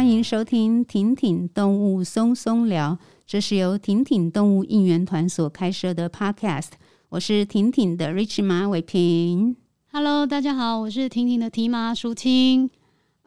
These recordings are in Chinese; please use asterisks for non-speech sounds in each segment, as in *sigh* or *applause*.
欢迎收听婷婷动物松松聊，这是由婷婷动物应援团所开设的 Podcast。我是婷婷的 Rich 马伟平。Hello，大家好，我是婷婷的 T 马淑清。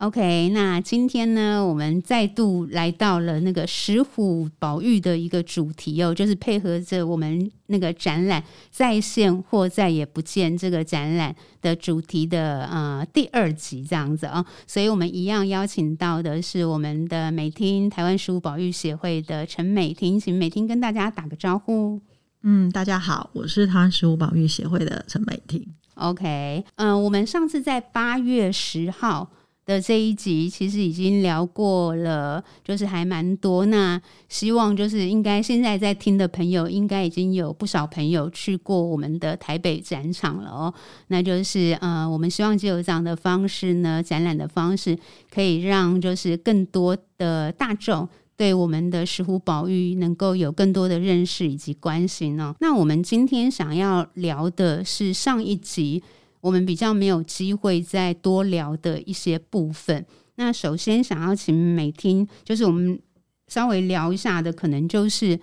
OK，那今天呢，我们再度来到了那个石虎保育的一个主题哦，就是配合着我们那个展览“在线或再也不见”这个展览的主题的呃第二集这样子哦，所以我们一样邀请到的是我们的美厅台湾石虎保育协会的陈美婷，请美婷跟大家打个招呼。嗯，大家好，我是台湾石虎保育协会的陈美婷。OK，嗯、呃，我们上次在八月十号。的这一集其实已经聊过了，就是还蛮多。那希望就是应该现在在听的朋友，应该已经有不少朋友去过我们的台北展场了哦。那就是呃，我们希望借由这样的方式呢，展览的方式，可以让就是更多的大众对我们的石虎宝玉能够有更多的认识以及关心哦。那我们今天想要聊的是上一集。我们比较没有机会再多聊的一些部分。那首先想要请美听，就是我们稍微聊一下的，可能就是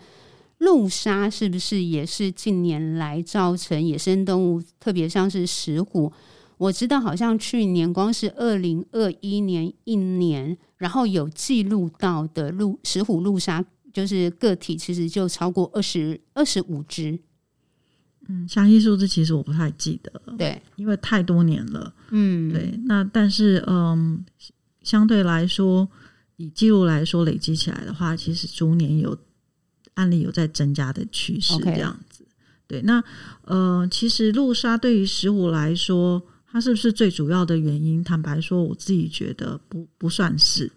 路杀是不是也是近年来造成野生动物，特别像是石虎。我知道好像去年光是二零二一年一年，然后有记录到的鹿石虎鹿杀，就是个体其实就超过二十二十五只。嗯，详细数字其实我不太记得，对，因为太多年了。嗯，对。那但是，嗯，相对来说，以记录来说，累积起来的话，其实逐年有案例有在增加的趋势，这样子。对，那呃，其实路杀对于石虎来说，它是不是最主要的原因？坦白说，我自己觉得不不算是，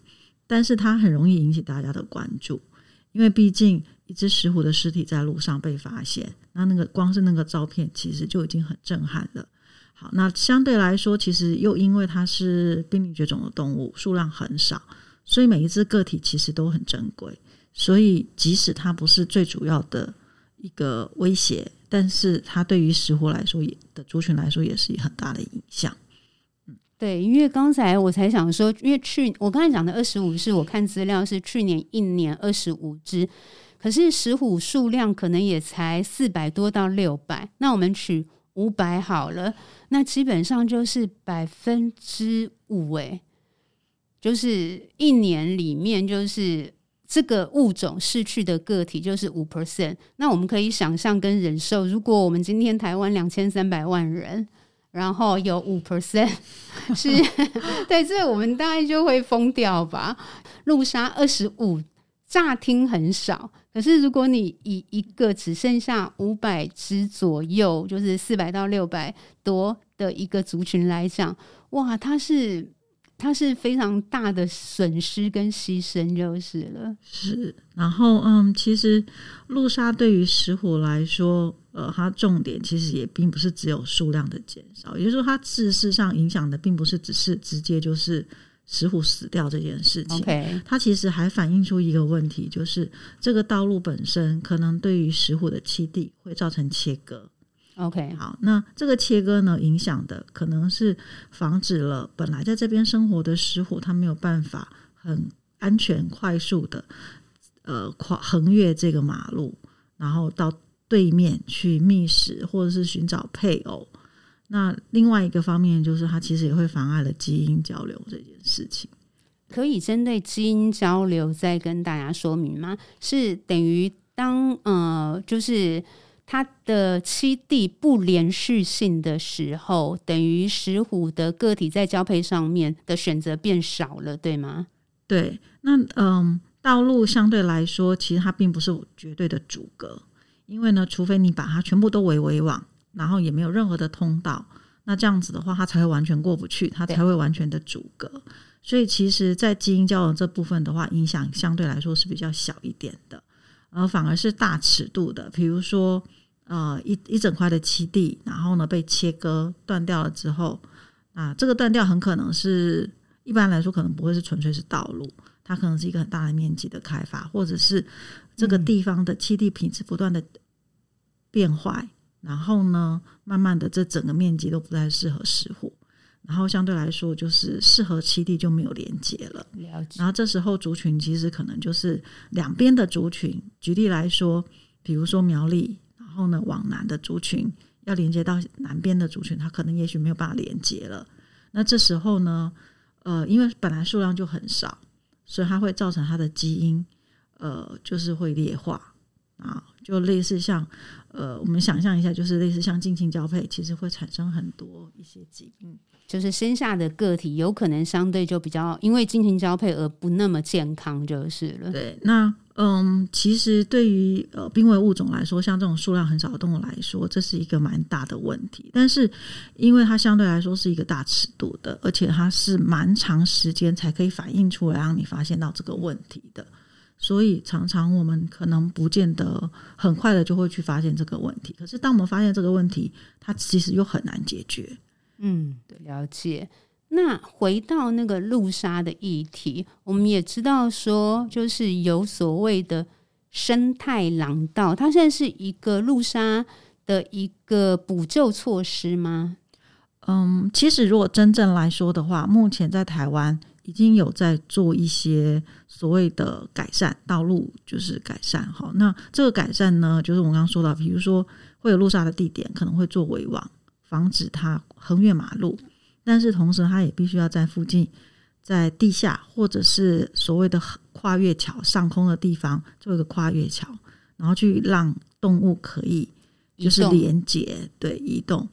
但是它很容易引起大家的关注，因为毕竟。一只石虎的尸体在路上被发现，那那个光是那个照片，其实就已经很震撼了。好，那相对来说，其实又因为它是濒临绝种的动物，数量很少，所以每一只个体其实都很珍贵。所以即使它不是最主要的一个威胁，但是它对于石虎来说也的族群来说，也是很大的影响。嗯，对，因为刚才我才想说，因为去我刚才讲的二十五是我看资料是去年一年二十五只。可是石虎数量可能也才四百多到六百，那我们取五百好了，那基本上就是百分之五诶，就是一年里面就是这个物种逝去的个体就是五 percent。那我们可以想象跟忍受，如果我们今天台湾两千三百万人，然后有五 percent *laughs* 是对，这我们大概就会疯掉吧。路杀二十五，乍听很少。可是，如果你以一个只剩下五百只左右，就是四百到六百多的一个族群来讲，哇，它是它是非常大的损失跟牺牲，就是了。是，然后嗯，其实路杀对于石虎来说，呃，它重点其实也并不是只有数量的减少，也就是说，它事实上影响的并不是只是直接就是。石虎死掉这件事情.它其实还反映出一个问题，就是这个道路本身可能对于石虎的栖地会造成切割。OK，好，那这个切割呢，影响的可能是防止了本来在这边生活的石虎，它没有办法很安全、快速的呃跨横越这个马路，然后到对面去觅食或者是寻找配偶。那另外一个方面就是，它其实也会妨碍了基因交流这件事情。可以针对基因交流再跟大家说明吗？是等于当呃，就是它的栖地不连续性的时候，等于石虎的个体在交配上面的选择变少了，对吗？对。那嗯、呃，道路相对来说，其实它并不是绝对的阻隔，因为呢，除非你把它全部都围围网。然后也没有任何的通道，那这样子的话，它才会完全过不去，它才会完全的阻隔。所以，其实，在基因交流这部分的话，影响相对来说是比较小一点的，而反而是大尺度的，比如说，呃，一一整块的栖地，然后呢被切割断掉了之后，啊，这个断掉很可能是一般来说可能不会是纯粹是道路，它可能是一个很大的面积的开发，或者是这个地方的栖地品质不断的变坏。然后呢，慢慢的，这整个面积都不太适合石虎。然后相对来说就是适合栖地就没有连接了。了解。然后这时候族群其实可能就是两边的族群。举例来说，比如说苗栗，然后呢往南的族群要连接到南边的族群，它可能也许没有办法连接了。那这时候呢，呃，因为本来数量就很少，所以它会造成它的基因，呃，就是会劣化啊，就类似像，呃，我们想象一下，就是类似像近亲交配，其实会产生很多一些疾病，就是生下的个体有可能相对就比较因为近亲交配而不那么健康，就是了。对，那。嗯，其实对于呃濒危物种来说，像这种数量很少的动物来说，这是一个蛮大的问题。但是，因为它相对来说是一个大尺度的，而且它是蛮长时间才可以反映出来，让你发现到这个问题的，所以常常我们可能不见得很快的就会去发现这个问题。可是，当我们发现这个问题，它其实又很难解决。嗯，了解。那回到那个路杀的议题，我们也知道说，就是有所谓的生态廊道，它现在是一个路杀的一个补救措施吗？嗯，其实如果真正来说的话，目前在台湾已经有在做一些所谓的改善道路，就是改善。好，那这个改善呢，就是我刚刚说到，比如说会有路杀的地点，可能会做围网，防止它横越马路。但是同时，它也必须要在附近，在地下或者是所谓的跨越桥上空的地方做一个跨越桥，然后去让动物可以就是连接，对，移动。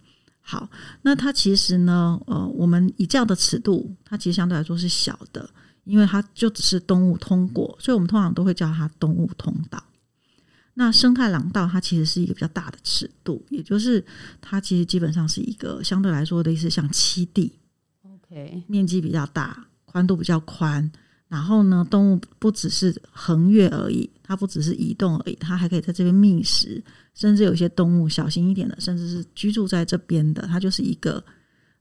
好，那它其实呢，呃，我们以这样的尺度，它其实相对来说是小的，因为它就只是动物通过，所以我们通常都会叫它动物通道。那生态廊道它其实是一个比较大的尺度，也就是它其实基本上是一个相对来说的意思像七地，OK，面积比较大，宽度比较宽，然后呢，动物不只是横越而已，它不只是移动而已，它还可以在这边觅食，甚至有些动物小心一点的，甚至是居住在这边的，它就是一个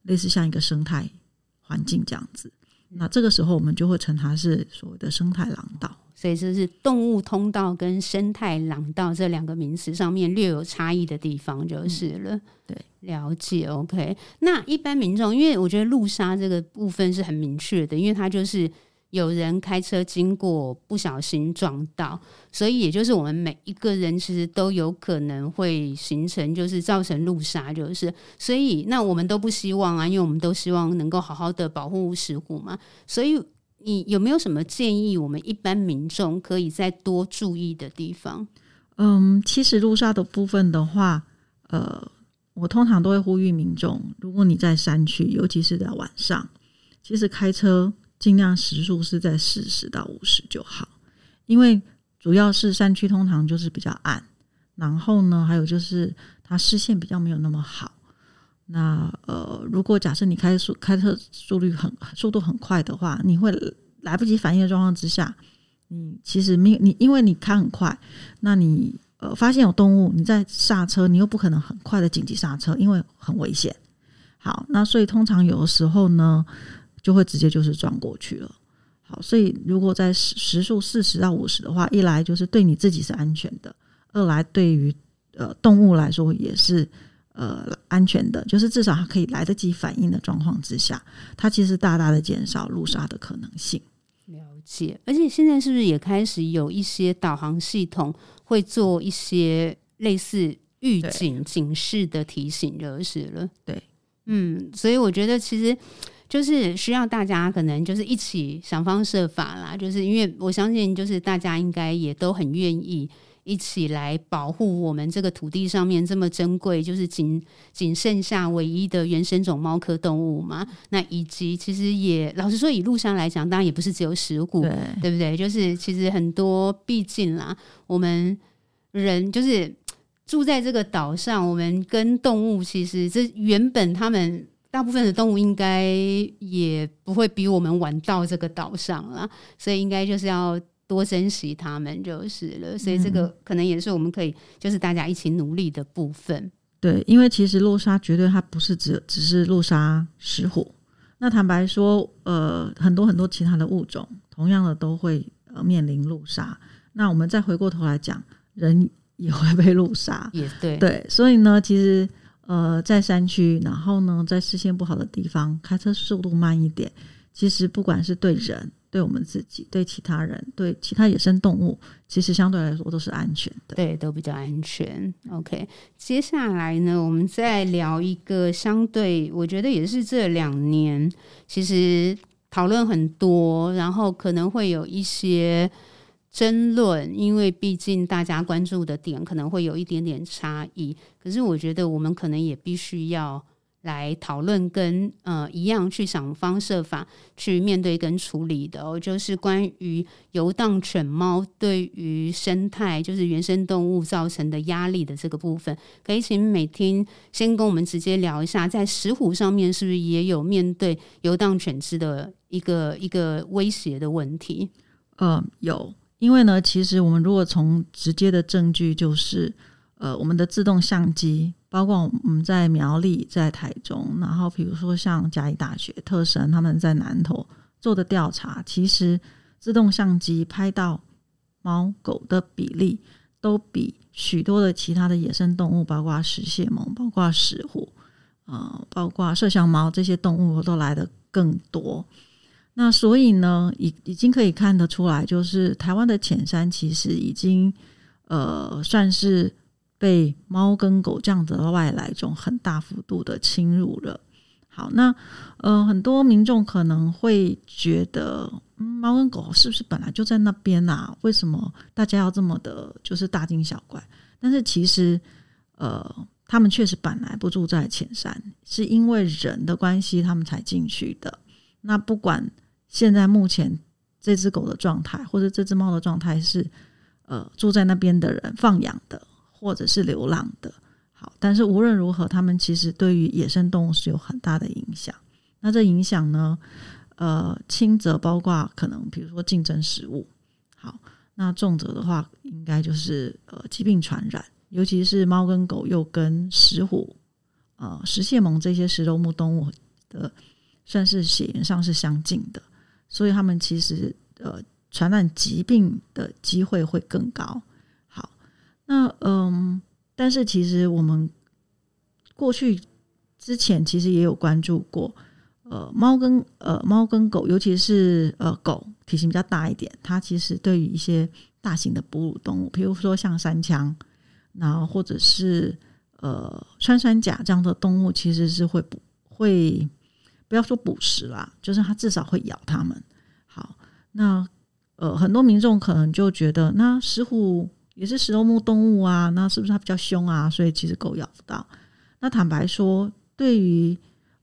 类似像一个生态环境这样子。那这个时候我们就会称它是所谓的生态廊道。所以这是动物通道跟生态廊道这两个名词上面略有差异的地方，就是了。嗯、对，了解。OK，那一般民众，因为我觉得路杀这个部分是很明确的，因为它就是有人开车经过不小心撞到，所以也就是我们每一个人其实都有可能会形成，就是造成路杀，就是所以那我们都不希望啊，因为我们都希望能够好好的保护石虎嘛，所以。你有没有什么建议？我们一般民众可以再多注意的地方？嗯，其实路杀的部分的话，呃，我通常都会呼吁民众，如果你在山区，尤其是在晚上，其实开车尽量时速是在四十到五十就好，因为主要是山区通常就是比较暗，然后呢，还有就是它视线比较没有那么好。那呃，如果假设你开速开车速率很速度很快的话，你会来不及反应的状况之下，你其实没有你，因为你开很快，那你呃发现有动物，你在刹车，你又不可能很快的紧急刹车，因为很危险。好，那所以通常有的时候呢，就会直接就是撞过去了。好，所以如果在时时速四十到五十的话，一来就是对你自己是安全的，二来对于呃动物来说也是。呃，安全的，就是至少它可以来得及反应的状况之下，它其实大大的减少路杀的可能性。了解，而且现在是不是也开始有一些导航系统会做一些类似预警警示的提醒，就是了。对，嗯，所以我觉得其实就是需要大家可能就是一起想方设法啦，就是因为我相信，就是大家应该也都很愿意。一起来保护我们这个土地上面这么珍贵，就是仅仅剩下唯一的原生种猫科动物嘛。那以及其实也老实说，以路上来讲，当然也不是只有石鼓，对，对不对？就是其实很多，毕竟啦，我们人就是住在这个岛上，我们跟动物其实这原本他们大部分的动物应该也不会比我们晚到这个岛上啦，所以应该就是要。多珍惜它们就是了，所以这个可能也是我们可以，就是大家一起努力的部分。对，因为其实路杀绝对它不是只只是路杀石虎，那坦白说，呃，很多很多其他的物种同样的都会呃面临路杀。那我们再回过头来讲，人也会被路杀，也对，对，所以呢，其实呃，在山区，然后呢，在视线不好的地方，开车速度慢一点，其实不管是对人、对我们自己、对其他人、对其他野生动物，其实相对来说都是安全的。对，都比较安全。OK，接下来呢，我们再聊一个相对，我觉得也是这两年其实讨论很多，然后可能会有一些。争论，因为毕竟大家关注的点可能会有一点点差异，可是我觉得我们可能也必须要来讨论，跟呃一样去想方设法去面对跟处理的哦，就是关于游荡犬猫对于生态，就是原生动物造成的压力的这个部分，可以请美听先跟我们直接聊一下，在石虎上面是不是也有面对游荡犬只的一个一个威胁的问题？嗯，有。因为呢，其实我们如果从直接的证据，就是呃，我们的自动相机，包括我们在苗栗、在台中，然后比如说像嘉义大学、特神他们在南投做的调查，其实自动相机拍到猫狗的比例，都比许多的其他的野生动物，包括食蟹獴、包括石虎，啊、呃，包括麝香猫这些动物都来得更多。那所以呢，已已经可以看得出来，就是台湾的浅山其实已经呃算是被猫跟狗这样子的外来种很大幅度的侵入了。好，那呃很多民众可能会觉得，嗯，猫跟狗是不是本来就在那边啊？为什么大家要这么的，就是大惊小怪？但是其实呃，他们确实本来不住在浅山，是因为人的关系，他们才进去的。那不管。现在目前这只狗的状态，或者这只猫的状态是，呃，住在那边的人放养的，或者是流浪的。好，但是无论如何，他们其实对于野生动物是有很大的影响。那这影响呢，呃，轻则包括可能，比如说竞争食物。好，那重则的话，应该就是呃疾病传染，尤其是猫跟狗又跟石虎、呃食蟹獴这些食肉目动物的，算是血缘上是相近的。所以他们其实呃传染疾病的机会会更高。好，那嗯，但是其实我们过去之前其实也有关注过，呃，猫跟呃猫跟狗，尤其是呃狗体型比较大一点，它其实对于一些大型的哺乳动物，比如说像山羌，然后或者是呃穿山甲这样的动物，其实是会不会。不要说捕食啦，就是它至少会咬它们。好，那呃，很多民众可能就觉得，那石虎也是食肉目动物啊，那是不是它比较凶啊？所以其实狗咬不到。那坦白说，对于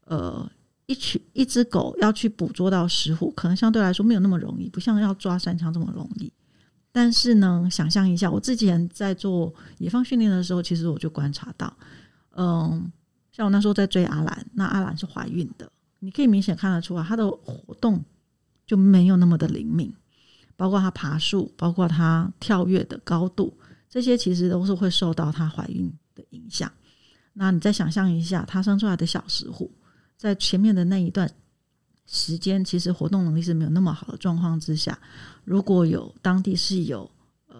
呃一群一只狗要去捕捉到石虎，可能相对来说没有那么容易，不像要抓山羌这么容易。但是呢，想象一下，我之前在做野放训练的时候，其实我就观察到，嗯、像我那时候在追阿兰，那阿兰是怀孕的。你可以明显看得出来，它的活动就没有那么的灵敏，包括它爬树，包括它跳跃的高度，这些其实都是会受到它怀孕的影响。那你再想象一下，它生出来的小石虎，在前面的那一段时间，其实活动能力是没有那么好的状况之下，如果有当地是有呃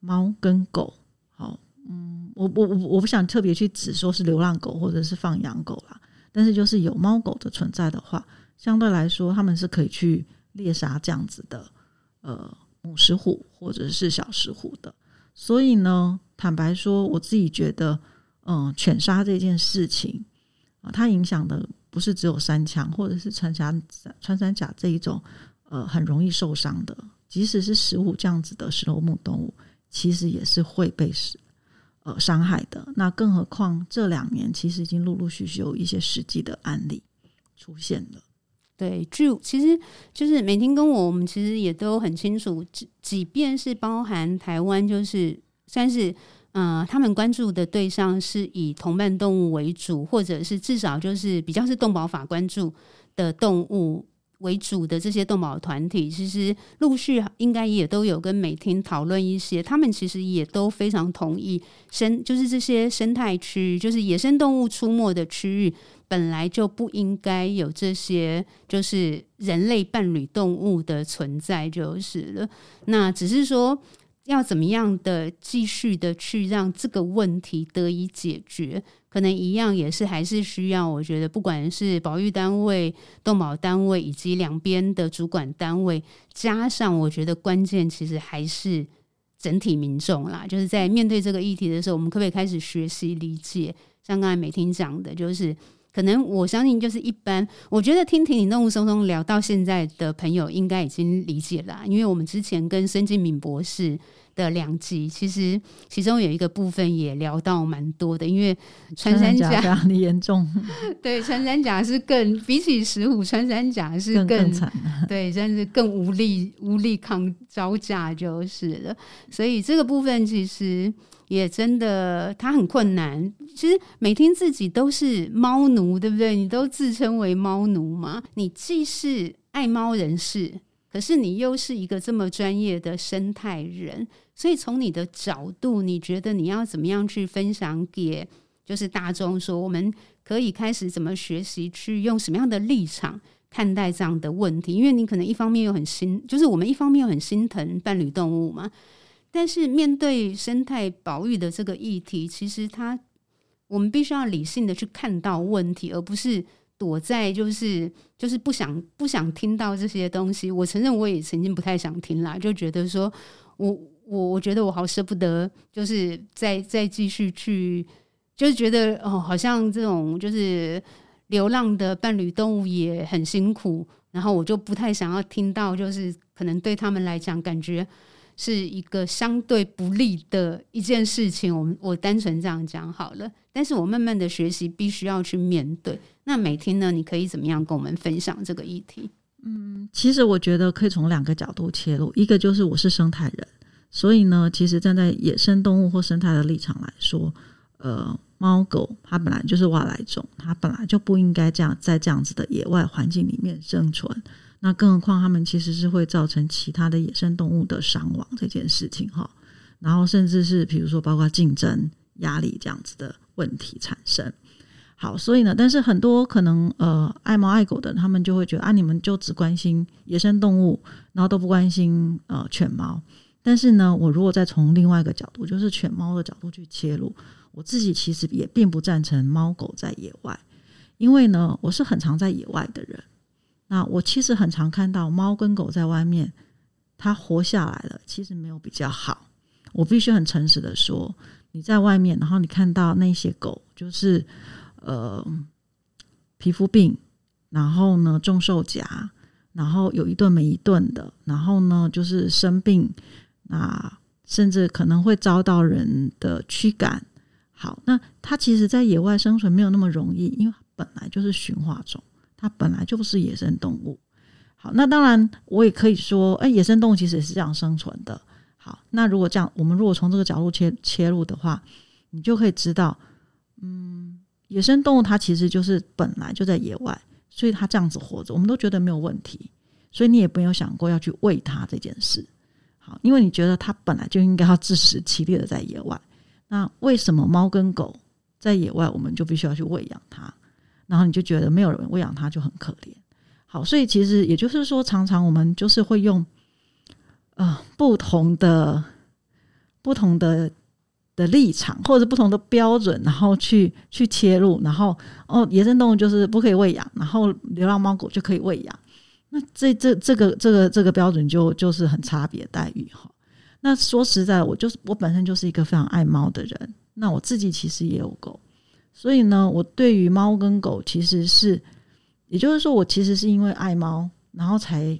猫跟狗，好，嗯，我我我我不想特别去指说是流浪狗或者是放养狗啦。但是，就是有猫狗的存在的话，相对来说，他们是可以去猎杀这样子的呃母石虎或者是小石虎的。所以呢，坦白说，我自己觉得，嗯、犬杀这件事情啊、它影响的不是只有三枪或者是穿山穿山甲这一种呃很容易受伤的，即使是石虎这样子的食肉目动物，其实也是会被。呃，伤害的。那更何况这两年其实已经陆陆续续有一些实际的案例出现了。对，就其实就是美婷跟我，我们其实也都很清楚，即即便是包含台湾，就是算是呃，他们关注的对象是以同伴动物为主，或者是至少就是比较是动保法关注的动物。为主的这些动保团体，其实陆续应该也都有跟美婷讨论一些，他们其实也都非常同意生，就是这些生态区，就是野生动物出没的区域，本来就不应该有这些就是人类伴侣动物的存在，就是了。那只是说要怎么样的继续的去让这个问题得以解决。可能一样也是还是需要，我觉得不管是保育单位、动保单位以及两边的主管单位，加上我觉得关键其实还是整体民众啦。就是在面对这个议题的时候，我们可不可以开始学习理解？像刚才美婷讲的，就是可能我相信，就是一般我觉得听婷婷、动物松松聊到现在的朋友，应该已经理解了，因为我们之前跟申敬敏博士。的两集，其实其中有一个部分也聊到蛮多的，因为穿山甲非常的严重，*laughs* 对，穿山甲是更比起石虎，穿山甲是更惨，对，真是更无力无力抗招架就是了。所以这个部分其实也真的，它很困难。其实每天自己都是猫奴，对不对？你都自称为猫奴嘛？你既是爱猫人士，可是你又是一个这么专业的生态人。所以从你的角度，你觉得你要怎么样去分享给就是大众说，我们可以开始怎么学习，去用什么样的立场看待这样的问题？因为你可能一方面又很心，就是我们一方面又很心疼伴侣动物嘛，但是面对生态保育的这个议题，其实它我们必须要理性的去看到问题，而不是躲在就是就是不想不想听到这些东西。我承认我也曾经不太想听啦，就觉得说我。我我觉得我好舍不得，就是再再继续去，就是觉得哦，好像这种就是流浪的伴侣动物也很辛苦，然后我就不太想要听到，就是可能对他们来讲，感觉是一个相对不利的一件事情。我们我单纯这样讲好了，但是我慢慢的学习，必须要去面对。那每天呢？你可以怎么样跟我们分享这个议题？嗯，其实我觉得可以从两个角度切入，一个就是我是生态人。所以呢，其实站在野生动物或生态的立场来说，呃，猫狗它本来就是外来种，它本来就不应该这样在这样子的野外环境里面生存。那更何况它们其实是会造成其他的野生动物的伤亡这件事情哈。然后甚至是比如说包括竞争压力这样子的问题产生。好，所以呢，但是很多可能呃爱猫爱狗的，他们就会觉得啊，你们就只关心野生动物，然后都不关心呃犬猫。但是呢，我如果再从另外一个角度，就是犬猫的角度去切入，我自己其实也并不赞成猫狗在野外，因为呢，我是很常在野外的人，那我其实很常看到猫跟狗在外面，它活下来了，其实没有比较好。我必须很诚实的说，你在外面，然后你看到那些狗，就是呃皮肤病，然后呢中受夹，然后有一顿没一顿的，然后呢就是生病。那甚至可能会遭到人的驱赶。好，那它其实，在野外生存没有那么容易，因为本来就是驯化种，它本来就不是野生动物。好，那当然我也可以说，哎，野生动物其实也是这样生存的。好，那如果这样，我们如果从这个角度切切入的话，你就可以知道，嗯，野生动物它其实就是本来就在野外，所以它这样子活着，我们都觉得没有问题，所以你也没有想过要去喂它这件事。好因为你觉得它本来就应该要自食其力的在野外，那为什么猫跟狗在野外我们就必须要去喂养它？然后你就觉得没有人喂养它就很可怜。好，所以其实也就是说，常常我们就是会用呃不同的不同的的立场或者不同的标准，然后去去切入，然后哦，野生动物就是不可以喂养，然后流浪猫狗就可以喂养。那这这这个这个这个标准就就是很差别待遇哈。那说实在，我就是我本身就是一个非常爱猫的人。那我自己其实也有狗，所以呢，我对于猫跟狗其实是，也就是说，我其实是因为爱猫，然后才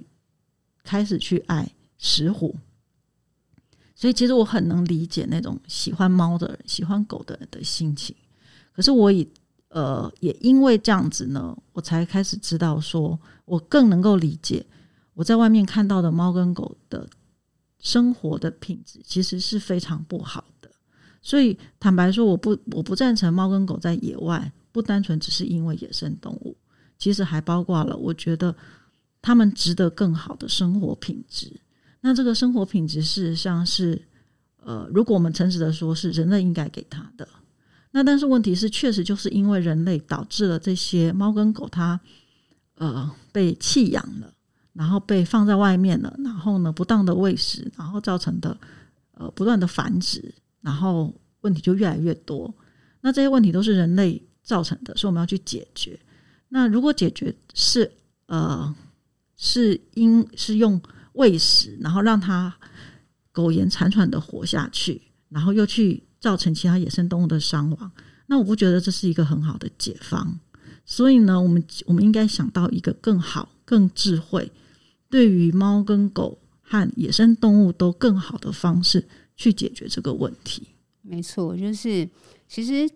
开始去爱石虎。所以其实我很能理解那种喜欢猫的人、喜欢狗的人的心情。可是我以呃，也因为这样子呢，我才开始知道说，我更能够理解我在外面看到的猫跟狗的生活的品质其实是非常不好。所以坦白说，我不我不赞成猫跟狗在野外，不单纯只是因为野生动物，其实还包括了我觉得他们值得更好的生活品质。那这个生活品质事实上是，呃，如果我们诚实的说，是人类应该给他的。那但是问题是，确实就是因为人类导致了这些猫跟狗它呃被弃养了，然后被放在外面了，然后呢不当的喂食，然后造成的呃不断的繁殖，然后问题就越来越多。那这些问题都是人类造成的，所以我们要去解决。那如果解决是呃是因是用喂食，然后让它苟延残喘的活下去，然后又去造成其他野生动物的伤亡，那我不觉得这是一个很好的解方。所以呢，我们我们应该想到一个更好、更智慧，对于猫跟狗和野生动物都更好的方式去解决这个问题。没错，就是其实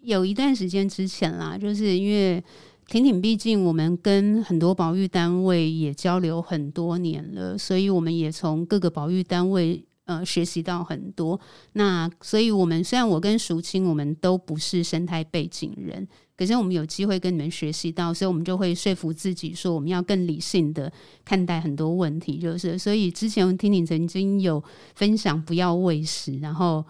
有一段时间之前啦，就是因为。婷婷，毕竟我们跟很多保育单位也交流很多年了，所以我们也从各个保育单位呃学习到很多。那所以，我们虽然我跟淑清我们都不是生态背景人，可是我们有机会跟你们学习到，所以我们就会说服自己说，我们要更理性的看待很多问题。就是所以之前听你曾经有分享不要喂食，然后。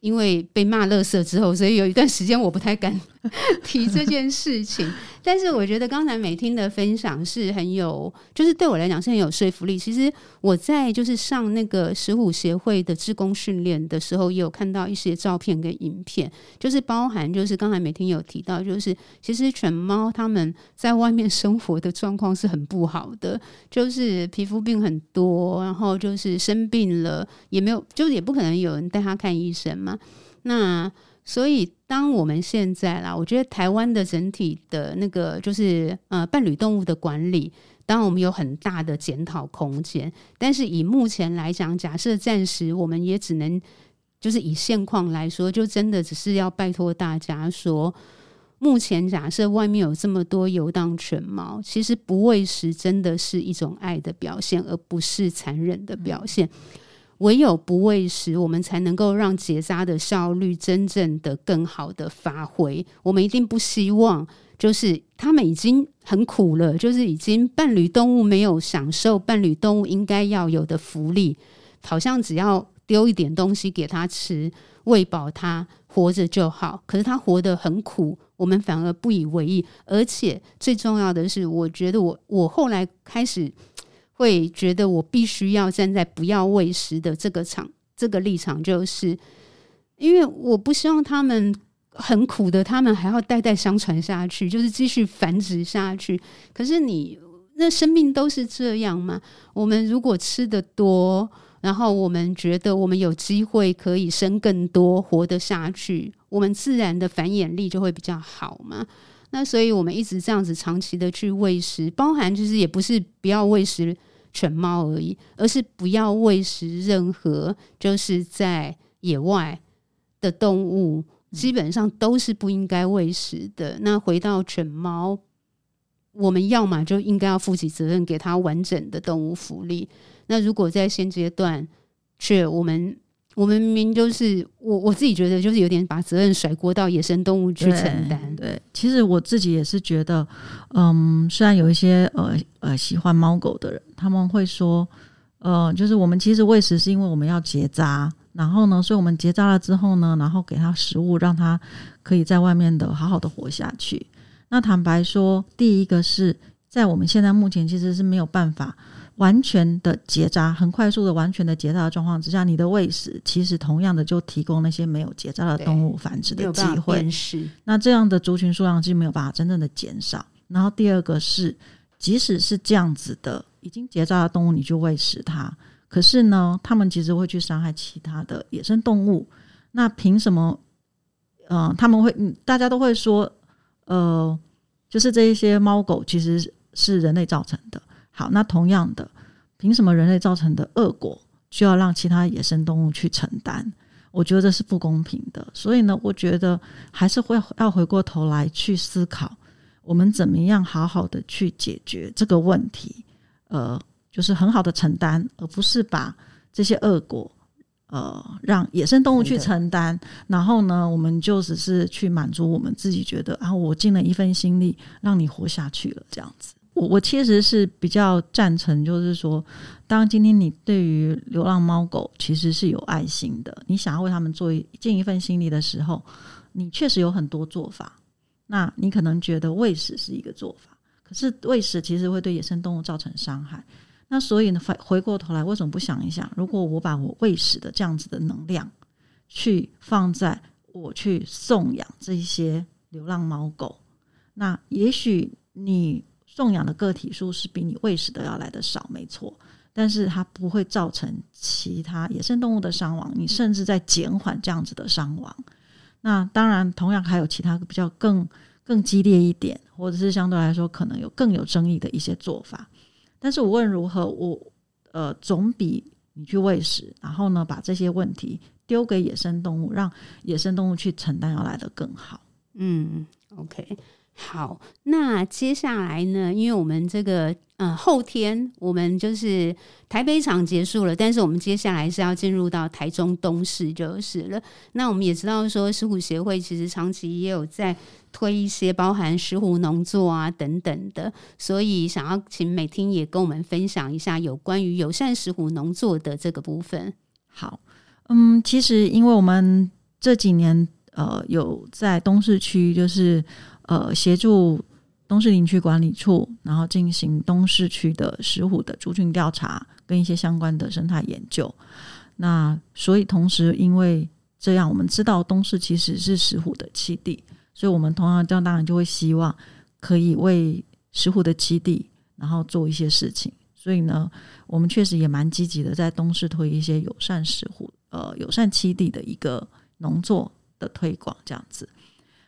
因为被骂乐色之后，所以有一段时间我不太敢 *laughs* 提这件事情。但是我觉得刚才美听的分享是很有，就是对我来讲是很有说服力。其实我在就是上那个石虎协会的志工训练的时候，也有看到一些照片跟影片，就是包含就是刚才美听有提到，就是其实犬猫它们在外面生活的状况是很不好的，就是皮肤病很多，然后就是生病了也没有，就是也不可能有人带它看医生嘛。那所以，当我们现在啦，我觉得台湾的整体的那个就是呃伴侣动物的管理，当然我们有很大的检讨空间。但是以目前来讲，假设暂时我们也只能就是以现况来说，就真的只是要拜托大家说，目前假设外面有这么多游荡犬猫，其实不喂食真的是一种爱的表现，而不是残忍的表现。唯有不喂食，我们才能够让结扎的效率真正的更好的发挥。我们一定不希望，就是他们已经很苦了，就是已经伴侣动物没有享受伴侣动物应该要有的福利，好像只要丢一点东西给他吃，喂饱他，活着就好。可是他活得很苦，我们反而不以为意。而且最重要的是，我觉得我我后来开始。会觉得我必须要站在不要喂食的这个场，这个立场，就是因为我不希望他们很苦的，他们还要代代相传下去，就是继续繁殖下去。可是你那生命都是这样吗？我们如果吃得多，然后我们觉得我们有机会可以生更多，活得下去，我们自然的繁衍力就会比较好嘛。那所以，我们一直这样子长期的去喂食，包含就是也不是不要喂食犬猫而已，而是不要喂食任何就是在野外的动物，基本上都是不应该喂食的。那回到犬猫，我们要么就应该要负起责任，给它完整的动物福利。那如果在现阶段，却我们。我们明明就是我我自己觉得就是有点把责任甩锅到野生动物去承担。对，其实我自己也是觉得，嗯，虽然有一些呃呃喜欢猫狗的人，他们会说，呃，就是我们其实喂食是因为我们要结扎，然后呢，所以我们结扎了之后呢，然后给它食物，让它可以在外面的好好的活下去。那坦白说，第一个是在我们现在目前其实是没有办法。完全的结扎，很快速的完全的结扎的状况之下，你的喂食其实同样的就提供那些没有结扎的动物繁殖的机会。那这样的族群数量就没有办法真正的减少。然后第二个是，即使是这样子的已经结扎的动物，你去喂食它，可是呢，它们其实会去伤害其他的野生动物。那凭什么？嗯、呃，他们会，大家都会说，呃，就是这一些猫狗其实是人类造成的。好，那同样的，凭什么人类造成的恶果需要让其他野生动物去承担？我觉得这是不公平的。所以呢，我觉得还是会要回过头来去思考，我们怎么样好好的去解决这个问题。呃，就是很好的承担，而不是把这些恶果呃让野生动物去承担。然后呢，我们就只是去满足我们自己觉得啊，我尽了一份心力让你活下去了，这样子。我我其实是比较赞成，就是说，当今天你对于流浪猫狗其实是有爱心的，你想要为他们做一尽一份心力的时候，你确实有很多做法。那你可能觉得喂食是一个做法，可是喂食其实会对野生动物造成伤害。那所以呢，回回过头来，为什么不想一想，如果我把我喂食的这样子的能量去放在我去送养这些流浪猫狗，那也许你送养的个体数是比你喂食的要来的少，没错，但是它不会造成其他野生动物的伤亡，你甚至在减缓这样子的伤亡。那当然，同样还有其他比较更更激烈一点，或者是相对来说可能有更有争议的一些做法。但是无论如何，我呃总比你去喂食，然后呢把这些问题丢给野生动物，让野生动物去承担，要来得更好。嗯，OK。好，那接下来呢？因为我们这个呃后天我们就是台北场结束了，但是我们接下来是要进入到台中东市就是了。那我们也知道说石虎协会其实长期也有在推一些包含石虎农作啊等等的，所以想要请美婷也跟我们分享一下有关于友善石虎农作的这个部分。好，嗯，其实因为我们这几年呃有在东市区就是。呃，协助东市林区管理处，然后进行东市区的石虎的族群调查跟一些相关的生态研究。那所以同时，因为这样，我们知道东市其实是石虎的栖地，所以我们同样这样当然就会希望可以为石虎的栖地，然后做一些事情。所以呢，我们确实也蛮积极的，在东市推一些友善石虎、呃友善栖地的一个农作的推广，这样子。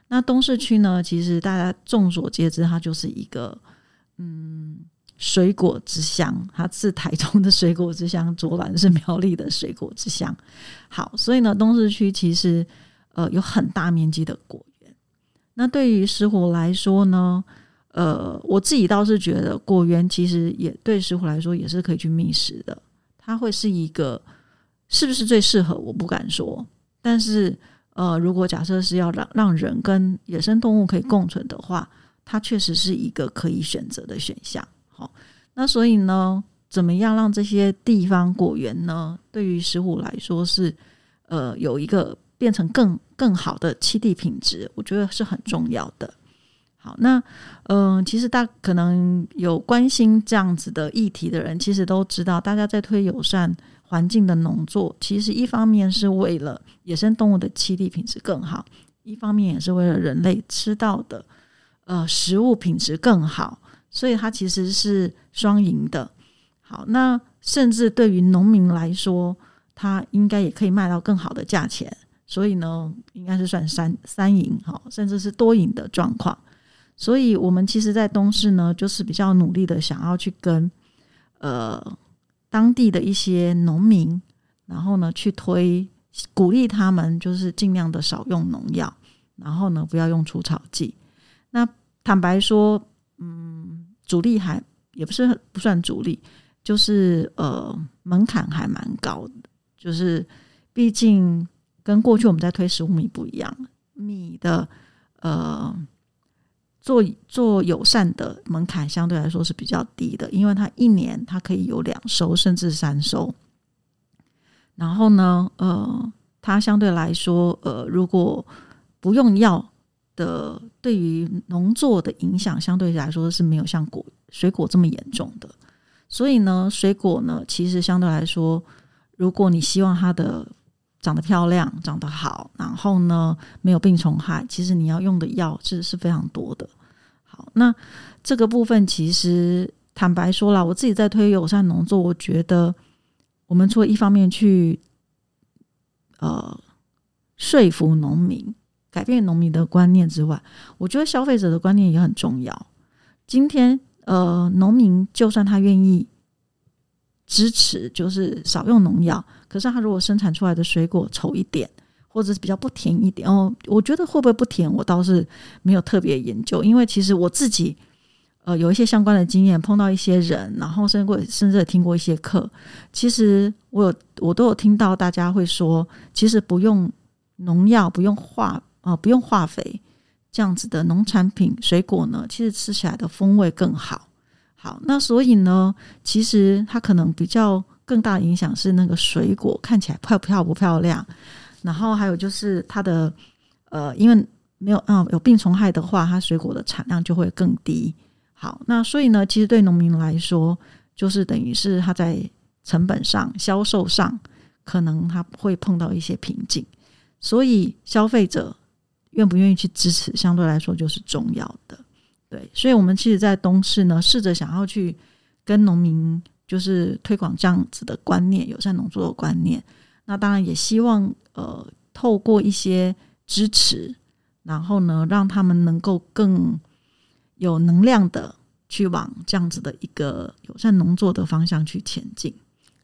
那东势区呢？其实大家众所皆知，它就是一个嗯水果之乡，它是台中的水果之乡，*laughs* 卓兰是苗栗的水果之乡。好，所以呢，东势区其实呃有很大面积的果园。那对于石虎来说呢，呃，我自己倒是觉得果园其实也对石虎来说也是可以去觅食的。它会是一个是不是最适合？我不敢说，但是。呃，如果假设是要让让人跟野生动物可以共存的话，它确实是一个可以选择的选项。好，那所以呢，怎么样让这些地方果园呢，对于石虎来说是呃有一个变成更更好的栖地品质，我觉得是很重要的。好，那嗯、其实大可能有关心这样子的议题的人，其实都知道，大家在推友善。环境的农作，其实一方面是为了野生动物的栖地品质更好，一方面也是为了人类吃到的呃食物品质更好，所以它其实是双赢的。好，那甚至对于农民来说，他应该也可以卖到更好的价钱，所以呢，应该是算三三赢哈，甚至是多赢的状况。所以我们其实，在东市呢，就是比较努力的想要去跟呃。当地的一些农民，然后呢，去推鼓励他们，就是尽量的少用农药，然后呢，不要用除草剂。那坦白说，嗯，阻力还也不是不算阻力，就是呃门槛还蛮高的。就是毕竟跟过去我们在推十五米不一样，米的呃。做做友善的门槛相对来说是比较低的，因为它一年它可以有两收甚至三收。然后呢，呃，它相对来说，呃，如果不用药的，对于农作的影响相对来说是没有像果水果这么严重的。所以呢，水果呢，其实相对来说，如果你希望它的长得漂亮、长得好，然后呢，没有病虫害，其实你要用的药是是非常多的。好，那这个部分其实坦白说了，我自己在推友善农作，我觉得我们除了一方面去呃说服农民、改变农民的观念之外，我觉得消费者的观念也很重要。今天呃，农民就算他愿意。支持就是少用农药，可是它如果生产出来的水果丑一点，或者是比较不甜一点哦，我觉得会不会不甜，我倒是没有特别研究，因为其实我自己呃有一些相关的经验，碰到一些人，然后甚至甚至听过一些课，其实我有我都有听到大家会说，其实不用农药、不用化啊、呃、不用化肥这样子的农产品水果呢，其实吃起来的风味更好。好，那所以呢，其实它可能比较更大的影响是那个水果看起来漂漂不漂亮，然后还有就是它的呃，因为没有啊、呃、有病虫害的话，它水果的产量就会更低。好，那所以呢，其实对农民来说，就是等于是他在成本上、销售上，可能他会碰到一些瓶颈。所以消费者愿不愿意去支持，相对来说就是重要的。对，所以我们其实，在东市呢，试着想要去跟农民就是推广这样子的观念，友善农作的观念。那当然也希望呃，透过一些支持，然后呢，让他们能够更有能量的去往这样子的一个友善农作的方向去前进。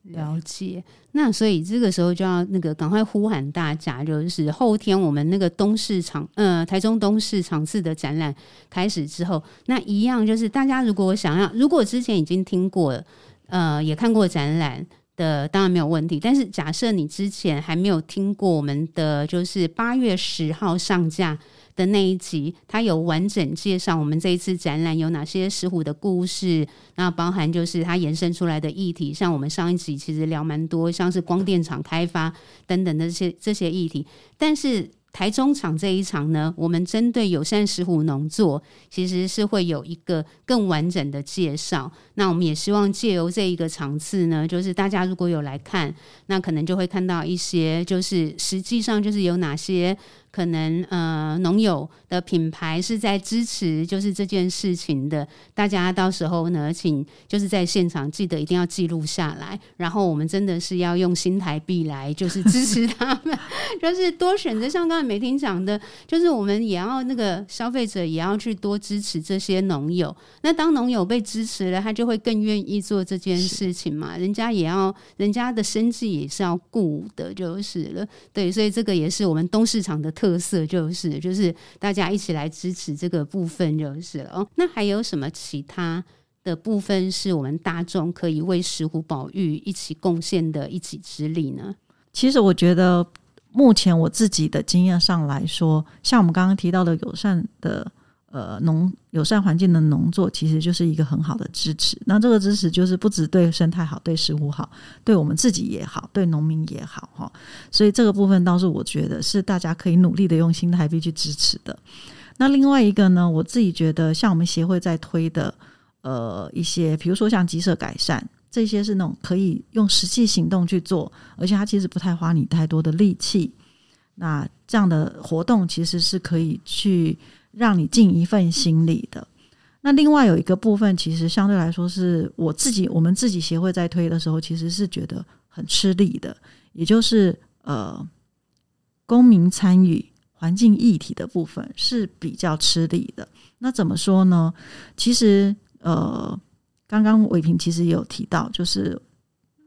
了解，那所以这个时候就要那个赶快呼喊大家，就是后天我们那个东市场，呃，台中东市场次的展览开始之后，那一样就是大家如果想要，如果之前已经听过了，呃，也看过展览的，当然没有问题。但是假设你之前还没有听过我们的，就是八月十号上架。的那一集，它有完整介绍我们这一次展览有哪些石虎的故事，那包含就是它延伸出来的议题，像我们上一集其实聊蛮多，像是光电厂开发等等的这些这些议题，但是。台中场这一场呢，我们针对友善石虎农作，其实是会有一个更完整的介绍。那我们也希望借由这一个场次呢，就是大家如果有来看，那可能就会看到一些，就是实际上就是有哪些可能呃农友的品牌是在支持就是这件事情的。大家到时候呢，请就是在现场记得一定要记录下来，然后我们真的是要用新台币来就是支持他们，就是多选择像刚。才美婷讲的，就是我们也要那个消费者也要去多支持这些农友。那当农友被支持了，他就会更愿意做这件事情嘛。人家也要，人家的生计也是要顾的，就是了。对，所以这个也是我们东市场的特特色，就是就是大家一起来支持这个部分就是了。哦，那还有什么其他的部分是我们大众可以为石湖宝玉一起贡献的一己之力呢？其实我觉得。目前我自己的经验上来说，像我们刚刚提到的友善的呃农友善环境的农作，其实就是一个很好的支持。那这个支持就是不只对生态好，对食物好，对我们自己也好，对农民也好哈。所以这个部分倒是我觉得是大家可以努力的用心态币去支持的。那另外一个呢，我自己觉得像我们协会在推的呃一些，比如说像鸡舍改善。这些是那种可以用实际行动去做，而且它其实不太花你太多的力气。那这样的活动其实是可以去让你尽一份心力的。那另外有一个部分，其实相对来说是我自己，我们自己协会在推的时候，其实是觉得很吃力的，也就是呃，公民参与环境议题的部分是比较吃力的。那怎么说呢？其实呃。刚刚伟平其实也有提到，就是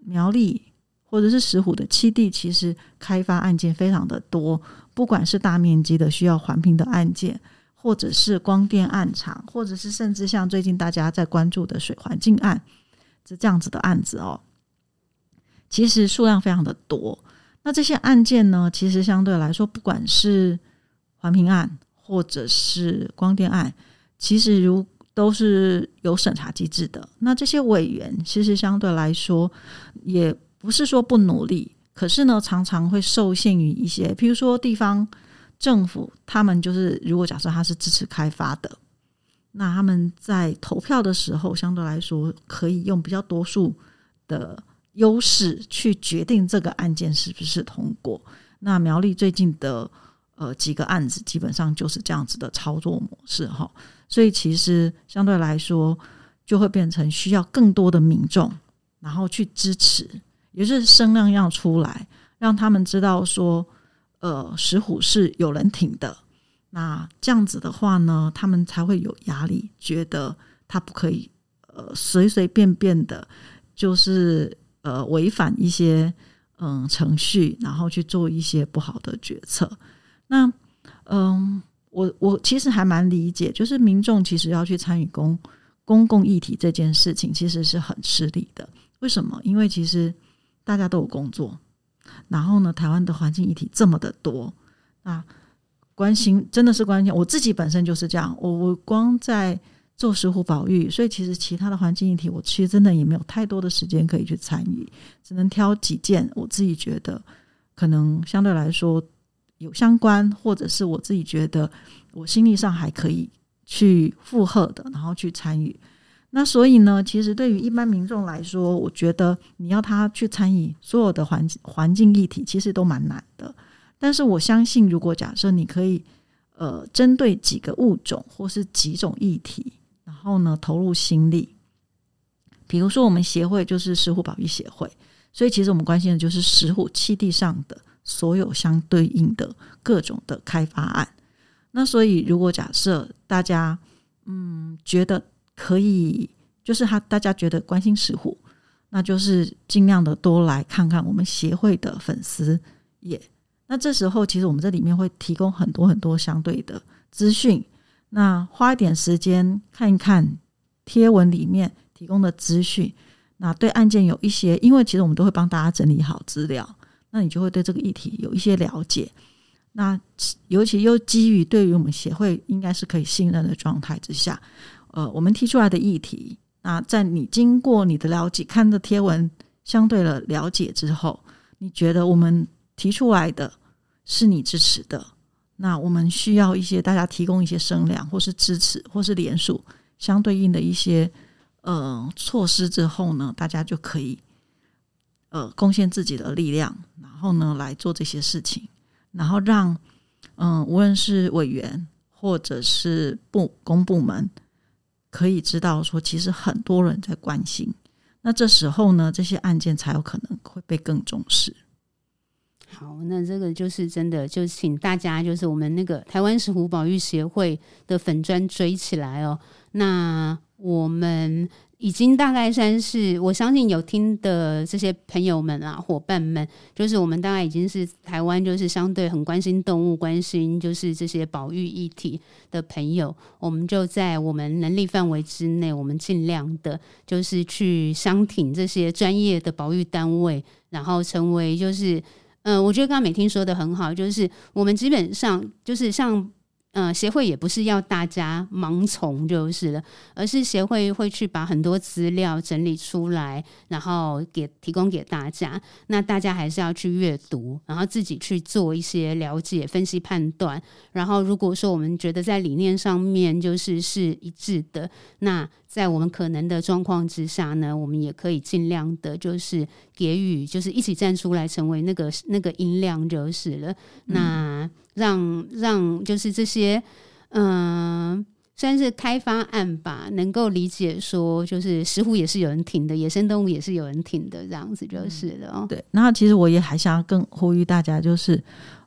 苗栗或者是石虎的七地，其实开发案件非常的多，不管是大面积的需要环评的案件，或者是光电案场，或者是甚至像最近大家在关注的水环境案，是这样子的案子哦。其实数量非常的多。那这些案件呢，其实相对来说，不管是环评案或者是光电案，其实如都是有审查机制的。那这些委员其实相对来说也不是说不努力，可是呢，常常会受限于一些，譬如说地方政府，他们就是如果假设他是支持开发的，那他们在投票的时候，相对来说可以用比较多数的优势去决定这个案件是不是通过。那苗栗最近的呃几个案子，基本上就是这样子的操作模式哈。所以其实相对来说，就会变成需要更多的民众，然后去支持，也是声量要出来，让他们知道说，呃，石虎是有人挺的。那这样子的话呢，他们才会有压力，觉得他不可以呃随随便便的，就是呃违反一些嗯、程序，然后去做一些不好的决策。那嗯。我我其实还蛮理解，就是民众其实要去参与公公共议题这件事情，其实是很吃力的。为什么？因为其实大家都有工作，然后呢，台湾的环境议题这么的多，啊，关心真的是关心。我自己本身就是这样，我我光在做石虎保育，所以其实其他的环境议题，我其实真的也没有太多的时间可以去参与，只能挑几件我自己觉得可能相对来说。有相关，或者是我自己觉得我心理上还可以去负荷的，然后去参与。那所以呢，其实对于一般民众来说，我觉得你要他去参与所有的环环境议题，其实都蛮难的。但是我相信，如果假设你可以呃针对几个物种或是几种议题，然后呢投入心力，比如说我们协会就是石虎保育协会，所以其实我们关心的就是石虎栖地上的所有相对应的各种的开发案。那所以如果假设大家嗯觉得可以，就是他大家觉得关心石虎。那就是尽量的多来看看我们协会的粉丝也。那这时候，其实我们这里面会提供很多很多相对的资讯。那花一点时间看一看贴文里面提供的资讯，那对案件有一些，因为其实我们都会帮大家整理好资料，那你就会对这个议题有一些了解。那尤其又基于对于我们协会应该是可以信任的状态之下，呃，我们提出来的议题。那在你经过你的了解，看的贴文相对的了解之后，你觉得我们提出来的是你支持的，那我们需要一些大家提供一些声量，或是支持，或是联署相对应的一些呃措施之后呢，大家就可以呃贡献自己的力量，然后呢来做这些事情，然后让嗯、无论是委员或者是部公部门。可以知道说，其实很多人在关心，那这时候呢，这些案件才有可能会被更重视。好，那这个就是真的，就请大家就是我们那个台湾石虎保育协会的粉砖追起来哦。那我们。已经大概算是，我相信有听的这些朋友们啊、伙伴们，就是我们大概已经是台湾，就是相对很关心动物、关心就是这些保育议题的朋友，我们就在我们能力范围之内，我们尽量的，就是去相挺这些专业的保育单位，然后成为就是，嗯、我觉得刚刚美听说的很好，就是我们基本上就是像。嗯，协会也不是要大家盲从就是了，而是协会会去把很多资料整理出来，然后给提供给大家。那大家还是要去阅读，然后自己去做一些了解、分析、判断。然后如果说我们觉得在理念上面就是是一致的，那在我们可能的状况之下呢，我们也可以尽量的，就是给予，就是一起站出来，成为那个那个音量就是了。那。让让就是这些，嗯，算是开发案吧，能够理解说，就是石虎也是有人挺的，野生动物也是有人挺的，这样子就是的。哦、嗯。对，然后其实我也还想要更呼吁大家，就是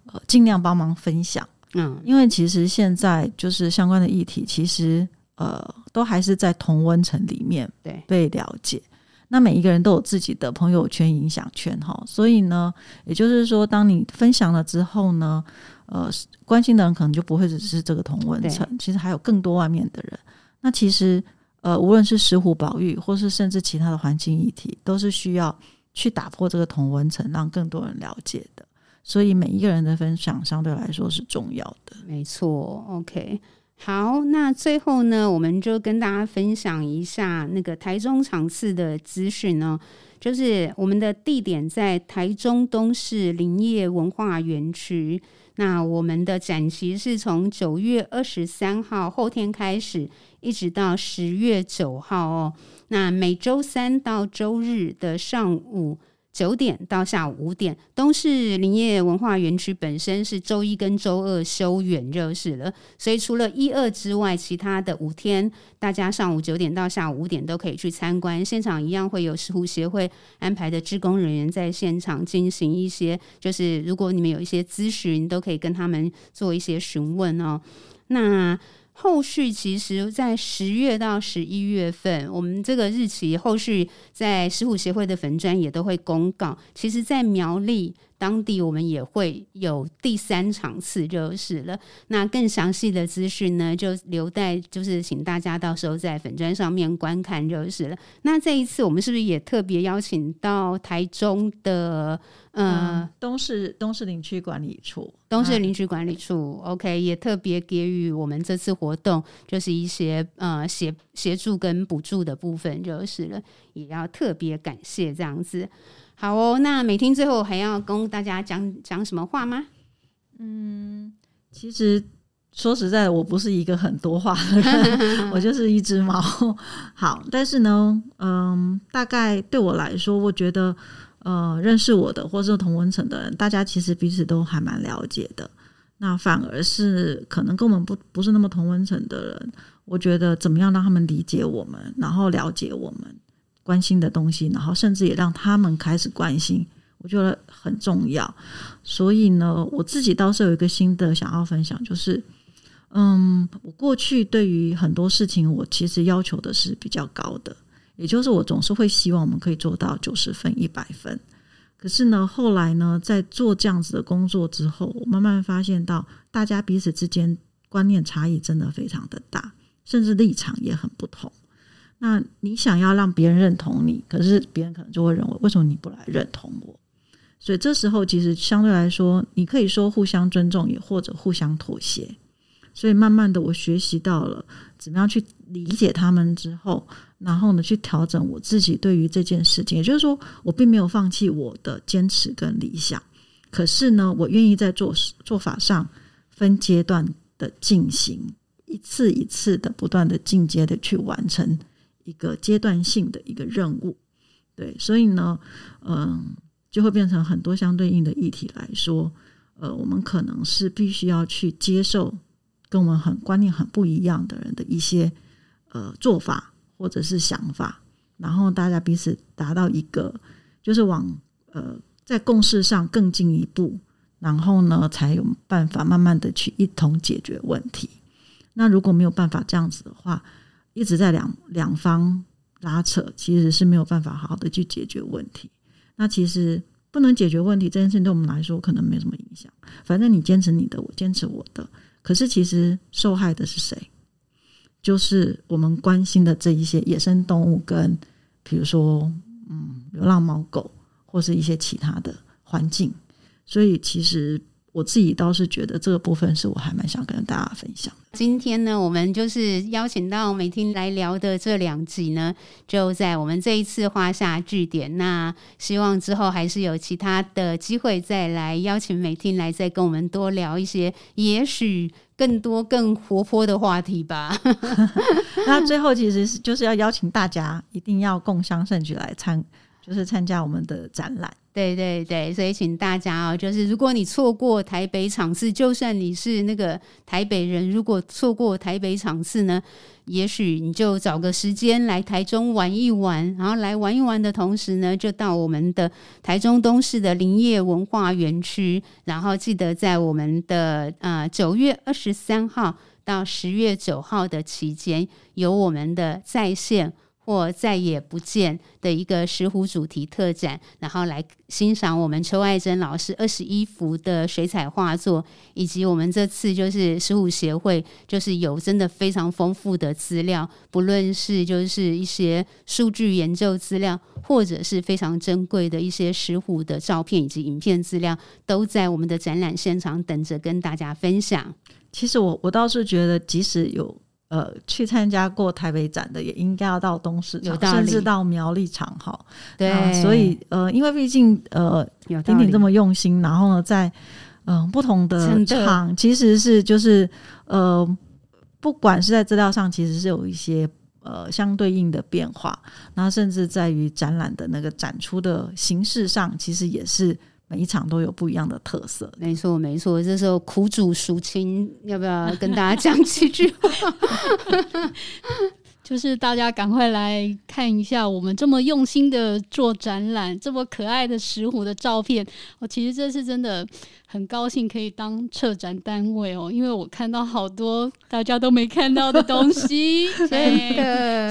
呃，尽量帮忙分享，嗯，因为其实现在就是相关的议题，其实呃，都还是在同温层里面对被了解。那每一个人都有自己的朋友圈、影响圈哈，所以呢，也就是说，当你分享了之后呢，呃，关心的人可能就不会只是这个同文层，其实还有更多外面的人。那其实，呃，无论是石虎保育，或是甚至其他的环境议题，都是需要去打破这个同文层，让更多人了解的。所以，每一个人的分享相对来说是重要的。没错，OK。好，那最后呢，我们就跟大家分享一下那个台中场次的资讯呢，就是我们的地点在台中东市林业文化园区。那我们的展期是从九月二十三号后天开始，一直到十月九号哦。那每周三到周日的上午。九点到下午五点，东势林业文化园区本身是周一跟周二休园就是了，所以除了一二之外，其他的五天，大家上午九点到下午五点都可以去参观。现场一样会有石虎协会安排的职工人员在现场进行一些，就是如果你们有一些咨询，都可以跟他们做一些询问哦。那。后续其实，在十月到十一月份，我们这个日期后续在石虎协会的粉砖也都会公告。其实，在苗栗。当地我们也会有第三场次就是了。那更详细的资讯呢，就留待就是请大家到时候在粉砖上面观看就是了。那这一次我们是不是也特别邀请到台中的呃东市东市林区管理处东市林区管理处，OK，也特别给予我们这次活动就是一些呃协协助跟补助的部分就是了，也要特别感谢这样子。好哦，那美听最后还要跟大家讲讲什么话吗？嗯，其实说实在的，我不是一个很多话的人，*laughs* 我就是一只猫。好，但是呢，嗯，大概对我来说，我觉得，呃认识我的，或是同文层的人，大家其实彼此都还蛮了解的。那反而是可能跟我们不不是那么同文层的人，我觉得怎么样让他们理解我们，然后了解我们关心的东西，然后甚至也让他们开始关心，我觉得很重要。所以呢，我自己倒是有一个新的想要分享，就是，嗯，我过去对于很多事情，我其实要求的是比较高的，也就是我总是会希望我们可以做到九十分、一百分。可是呢，后来呢，在做这样子的工作之后，我慢慢发现到，大家彼此之间观念差异真的非常的大，甚至立场也很不同。那你想要让别人认同你，可是别人可能就会认为，为什么你不来认同我？所以这时候，其实相对来说，你可以说互相尊重，也或者互相妥协。所以慢慢的，我学习到了怎么样去理解他们之后，然后呢，去调整我自己对于这件事情。也就是说，我并没有放弃我的坚持跟理想，可是呢，我愿意在做做法上分阶段的进行，一次一次的不断的进阶的去完成一个阶段性的一个任务。对，所以呢，嗯，就会变成很多相对应的议题来说，呃，我们可能是必须要去接受。跟我们很观念很不一样的人的一些呃做法或者是想法，然后大家彼此达到一个就是往呃在共识上更进一步，然后呢才有办法慢慢的去一同解决问题。那如果没有办法这样子的话，一直在两两方拉扯，其实是没有办法好好的去解决问题。那其实不能解决问题这件事情对我们来说可能没什么影响，反正你坚持你的，我坚持我的。可是，其实受害的是谁？就是我们关心的这一些野生动物，跟比如说，嗯，流浪猫狗，或是一些其他的环境。所以，其实。我自己倒是觉得这个部分是我还蛮想跟大家分享。今天呢，我们就是邀请到美婷来聊的这两集呢，就在我们这一次画下句点。那希望之后还是有其他的机会再来邀请美婷来再跟我们多聊一些，也许更多更活泼的话题吧。那最后其实是就是要邀请大家一定要共襄盛举来参，就是参加我们的展览。对对对，所以请大家哦，就是如果你错过台北场次，就算你是那个台北人，如果错过台北场次呢，也许你就找个时间来台中玩一玩，然后来玩一玩的同时呢，就到我们的台中东势的林业文化园区，然后记得在我们的呃九月二十三号到十月九号的期间，有我们的在线。或再也不见的一个石虎主题特展，然后来欣赏我们邱爱珍老师二十一幅的水彩画作，以及我们这次就是石虎协会，就是有真的非常丰富的资料，不论是就是一些数据研究资料，或者是非常珍贵的一些石虎的照片以及影片资料，都在我们的展览现场等着跟大家分享。其实我我倒是觉得，即使有。呃，去参加过台北展的，也应该要到东市场，甚至到苗栗场哈。对、呃，所以呃，因为毕竟呃，婷婷这么用心，然后呢，在嗯、呃、不同的场，其实是就是呃，不管是在资料上，其实是有一些呃相对应的变化，然后甚至在于展览的那个展出的形式上，其实也是。每一场都有不一样的特色，没错没错。这时候苦主赎清要不要跟大家讲几句话？*laughs* 就是大家赶快来看一下我们这么用心的做展览，这么可爱的石虎的照片。我其实这是真的。很高兴可以当策展单位哦，因为我看到好多大家都没看到的东西，*laughs* 所以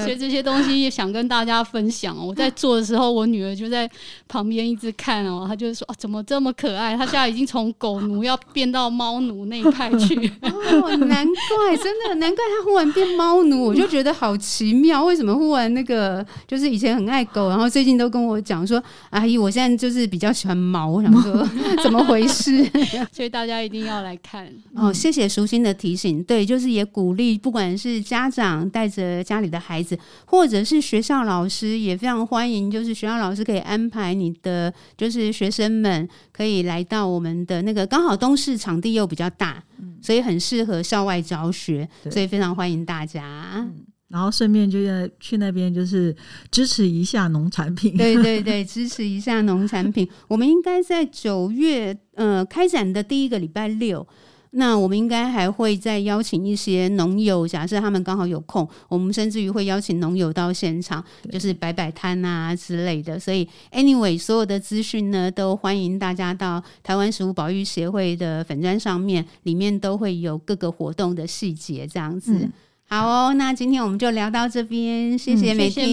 所以这些东西也想跟大家分享。我在做的时候，我女儿就在旁边一直看哦，她就说：“啊，怎么这么可爱？”她现在已经从狗奴要变到猫奴那一派去。*laughs* 哦，难怪，真的难怪她忽然变猫奴，我就觉得好奇妙，为什么忽然那个就是以前很爱狗，然后最近都跟我讲说：“阿姨，我现在就是比较喜欢猫。”我想说怎么回事？*laughs* 所以大家一定要来看哦！谢谢舒心的提醒。对，就是也鼓励，不管是家长带着家里的孩子，或者是学校老师，也非常欢迎。就是学校老师可以安排你的，就是学生们可以来到我们的那个，刚好东市场地又比较大，所以很适合校外教学，所以非常欢迎大家。然后顺便就去那边，就是支持一下农产品。对对 *laughs* 对，支持一下农产品。我们应该在九月呃开展的第一个礼拜六，那我们应该还会再邀请一些农友，假设他们刚好有空，我们甚至于会邀请农友到现场，就是摆摆摊啊之类的。所以，anyway，所有的资讯呢，都欢迎大家到台湾食物保育协会的粉砖上面，里面都会有各个活动的细节，这样子。嗯好哦，那今天我们就聊到这边，谢谢美婷，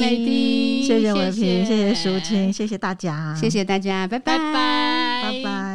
谢谢维平，谢谢淑清，谢谢大家，谢谢大家，拜拜，拜拜。